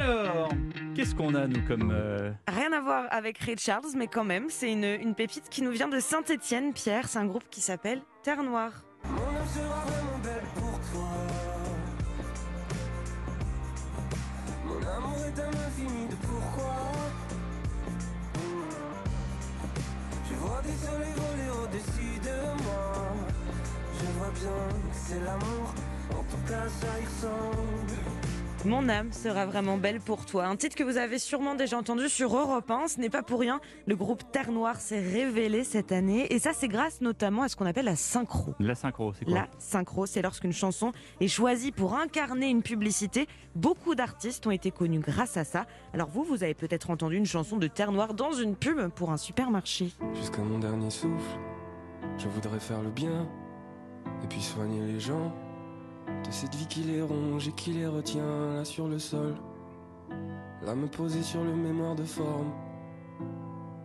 Alors, qu'est-ce qu'on a, nous, comme. euh, Rien à voir avec Ray Charles, mais quand même, c'est une, une pépite qui nous vient de Saint-Étienne, Pierre. C'est un groupe qui s'appelle Terre Noire. Mon âme sera vraiment belle pour toi. Mon amour est un infini de pourquoi. Je vois des soleils Mon âme sera vraiment belle pour toi. Un titre que vous avez sûrement déjà entendu sur Europe 1. Ce n'est pas pour rien. Le groupe Terre Noire s'est révélé cette année. Et ça, c'est grâce notamment à ce qu'on appelle la synchro. La synchro, c'est quoi? La synchro, c'est lorsqu'une chanson est choisie pour incarner une publicité. Beaucoup d'artistes ont été connus grâce à ça. Alors vous, vous avez peut-être entendu une chanson de Terre Noire dans une pub pour un supermarché. Jusqu'à mon dernier souffle, je voudrais faire le bien et puis soigner les gens de cette vie qui les ronge et qui les retient là sur le sol. Là me poser sur le mémoire de forme.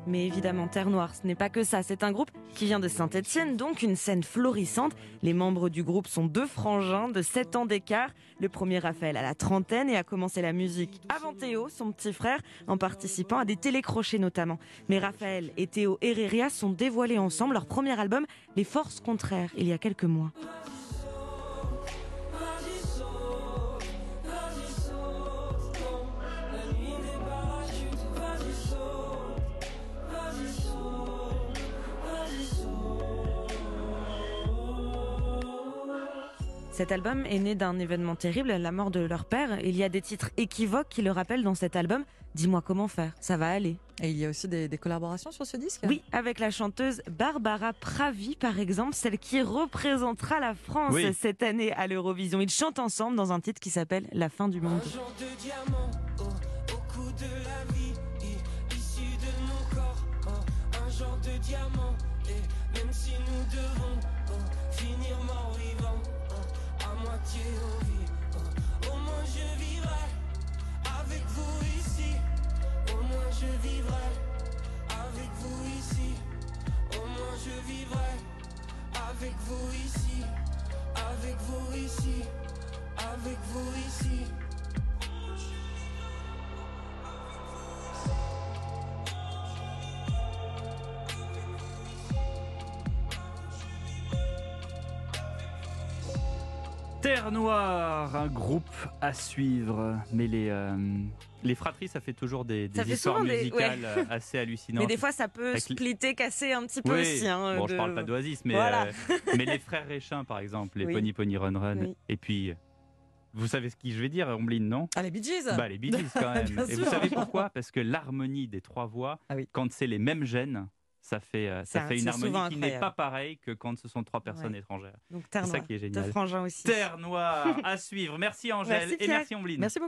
Mais évidemment, Terre Noire, ce n'est pas que ça. C'est un groupe qui vient de Saint-Etienne, donc une scène florissante. Les membres du groupe sont deux frangins de 7 ans d'écart. Le premier Raphaël à la trentaine et a commencé la musique avant Théo, son petit frère, en participant à des télécrochets notamment. Mais Raphaël et Théo Herreria sont dévoilés ensemble leur premier album, Les Forces Contraires, il y a quelques mois. Cet album est né d'un événement terrible, la mort de leur père. Il y a des titres équivoques qui le rappellent dans cet album. Dis-moi comment faire, ça va aller. Et il y a aussi des, des collaborations sur ce disque? Oui, avec la chanteuse Barbara Pravi, par exemple, celle qui représentera la France Oui. cette année à l'Eurovision. Ils chantent ensemble dans un titre qui s'appelle La fin du monde. Un genre de diamant Avec vous ici. Terre Noire, un groupe à suivre. Mais les, euh, les fratries, ça fait toujours des, des Ça fait histoires souvent des- musicales euh, assez hallucinantes. Mais des fois, ça peut splitter, casser un petit peu oui. aussi. hein, bon, je parle pas d'Oasis, mais, Voilà. euh, mais les frères Réchin, par exemple, les Oui. Pony Pony Run Run. Oui. Et puis, vous savez ce que je vais dire, Ombline, non? Ah, les Bee Gees Bah, les Bee Gees, quand même. Et vous savez pourquoi? Parce que l'harmonie des trois voix, Ah oui. quand c'est les mêmes gènes, ça fait, euh, ça fait une harmonie qui n'est pas pareille que quand ce sont trois personnes Ouais. étrangères. Donc, Terre C'est ça Noire. qui est génial. aussi. Terre Noire à suivre. Merci Angèle Merci, et merci Ombline. Merci beaucoup.